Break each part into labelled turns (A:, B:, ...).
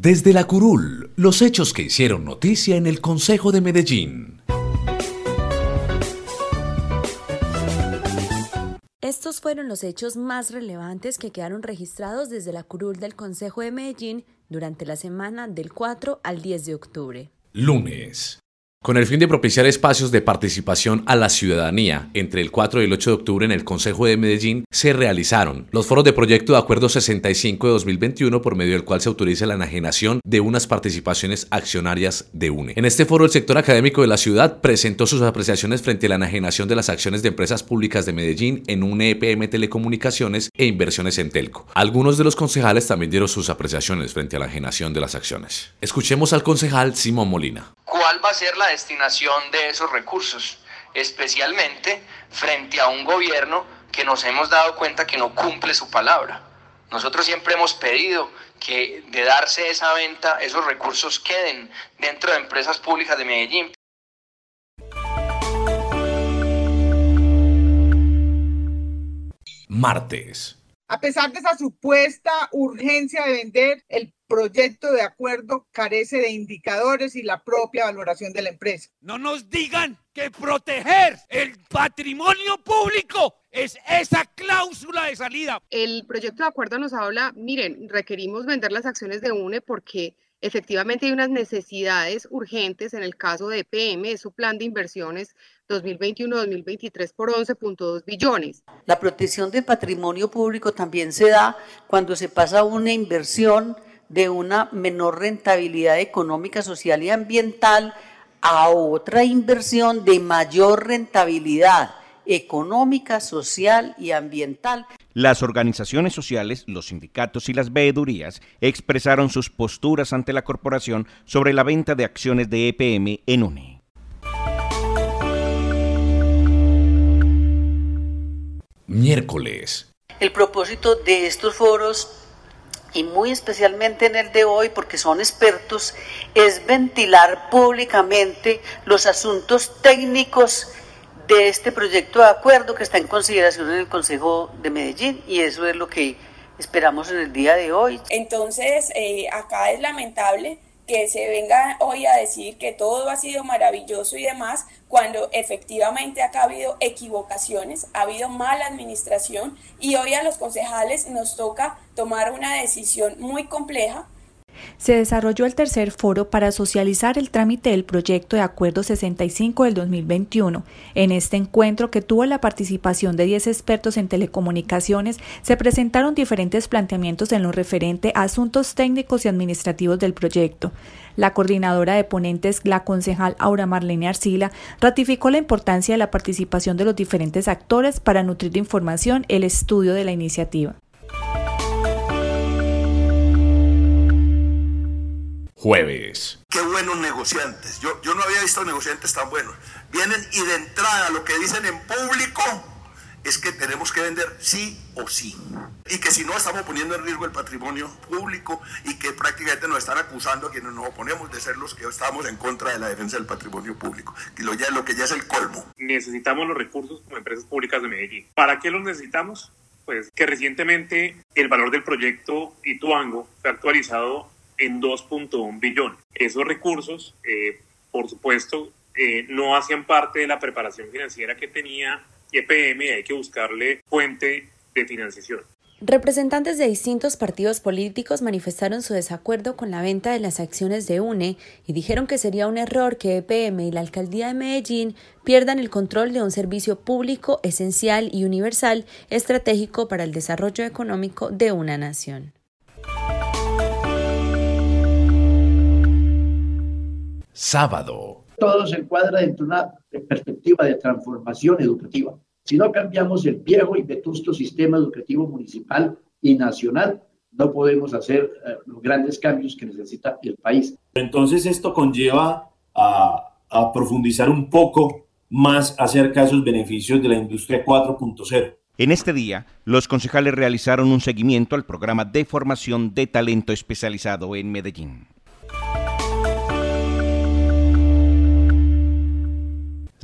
A: Desde la curul, los hechos que hicieron noticia en el Consejo de Medellín.
B: Estos fueron los hechos más relevantes que quedaron registrados desde la curul del Consejo de Medellín durante la semana del 4 al 10 de octubre.
A: Lunes. Con el fin de propiciar espacios de participación a la ciudadanía, entre el 4 y el 8 de octubre en el Consejo de Medellín se realizaron los foros de proyecto de Acuerdo 65 de 2021 por medio del cual se autoriza la enajenación de unas participaciones accionarias de UNE. En este foro el sector académico de la ciudad presentó sus apreciaciones frente a la enajenación de las acciones de empresas públicas de Medellín en UNE EPM Telecomunicaciones e inversiones en Telco. Algunos de los concejales también dieron sus apreciaciones frente a la enajenación de las acciones. Escuchemos al concejal Simón Molina
C: cuál va a ser la destinación de esos recursos, especialmente frente a un gobierno que nos hemos dado cuenta que no cumple su palabra. Nosotros siempre hemos pedido que de darse esa venta, esos recursos queden dentro de empresas públicas de Medellín.
A: Martes.
D: A pesar de esa supuesta urgencia de vender, el proyecto de acuerdo carece de indicadores y la propia valoración de la empresa.
E: No nos digan que proteger el patrimonio público es esa cláusula de salida.
F: El proyecto de acuerdo nos habla, miren, requerimos vender las acciones de UNE porque efectivamente hay unas necesidades urgentes en el caso de EPM, es su plan de inversiones 2021-2023 por 11.2 billones.
G: La protección del patrimonio público también se da cuando se pasa una inversión de una menor rentabilidad económica, social y ambiental a otra inversión de mayor rentabilidad económica, social y ambiental.
H: Las organizaciones sociales, los sindicatos y las veedurías expresaron sus posturas ante la corporación sobre la venta de acciones de EPM en UNE.
A: Miércoles.
G: El propósito de estos foros, y muy especialmente en el de hoy, porque son expertos, es ventilar públicamente los asuntos técnicos de este proyecto de acuerdo que está en consideración en el Consejo de Medellín y eso es lo que esperamos en el día de hoy.
I: Entonces, eh, acá es lamentable que se venga hoy a decir que todo ha sido maravilloso y demás, cuando efectivamente ha habido equivocaciones, ha habido mala administración y hoy a los concejales nos toca tomar una decisión muy compleja
B: se desarrolló el tercer foro para socializar el trámite del proyecto de Acuerdo 65 del 2021. En este encuentro, que tuvo la participación de 10 expertos en telecomunicaciones, se presentaron diferentes planteamientos en lo referente a asuntos técnicos y administrativos del proyecto. La coordinadora de ponentes, la concejal Aura Marlene Arcila, ratificó la importancia de la participación de los diferentes actores para nutrir de información el estudio de la iniciativa.
A: Jueves.
J: Qué buenos negociantes. Yo, yo no había visto negociantes tan buenos. Vienen y de entrada lo que dicen en público es que tenemos que vender sí o sí. Y que si no estamos poniendo en riesgo el patrimonio público y que prácticamente nos están acusando a quienes nos oponemos de ser los que estamos en contra de la defensa del patrimonio público. Y lo, ya, lo que ya es el colmo.
K: Necesitamos los recursos como empresas públicas de Medellín. ¿Para qué los necesitamos? Pues que recientemente el valor del proyecto Ituango fue actualizado en 2.1 billones. Esos recursos, eh, por supuesto, eh, no hacían parte de la preparación financiera que tenía EPM y hay que buscarle fuente de financiación.
B: Representantes de distintos partidos políticos manifestaron su desacuerdo con la venta de las acciones de UNE y dijeron que sería un error que EPM y la alcaldía de Medellín pierdan el control de un servicio público esencial y universal estratégico para el desarrollo económico de una nación.
A: Sábado.
L: Todo se encuadra dentro de una perspectiva de transformación educativa. Si no cambiamos el viejo y vetusto sistema educativo municipal y nacional, no podemos hacer eh, los grandes cambios que necesita el país.
M: Entonces esto conlleva a, a profundizar un poco más acerca de esos beneficios de la industria 4.0.
H: En este día, los concejales realizaron un seguimiento al programa de formación de talento especializado en Medellín.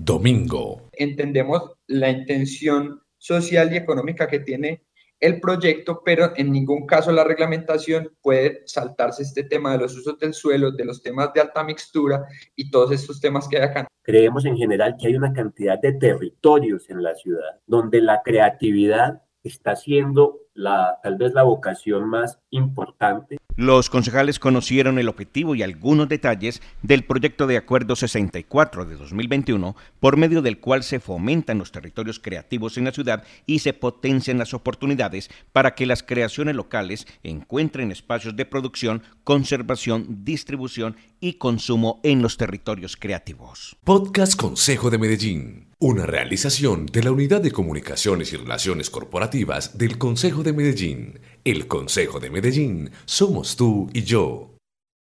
A: Domingo.
N: Entendemos la intención social y económica que tiene el proyecto, pero en ningún caso la reglamentación puede saltarse este tema de los usos del suelo, de los temas de alta mixtura y todos estos temas que hay acá.
O: Creemos en general que hay una cantidad de territorios en la ciudad donde la creatividad está siendo la, tal vez la vocación más importante.
H: Los concejales conocieron el objetivo y algunos detalles del proyecto de Acuerdo 64 de 2021, por medio del cual se fomentan los territorios creativos en la ciudad y se potencian las oportunidades para que las creaciones locales encuentren espacios de producción, conservación, distribución y consumo en los territorios creativos.
A: Podcast Consejo de Medellín. Una realización de la Unidad de Comunicaciones y Relaciones Corporativas del Consejo de Medellín. El Consejo de Medellín somos tú y yo.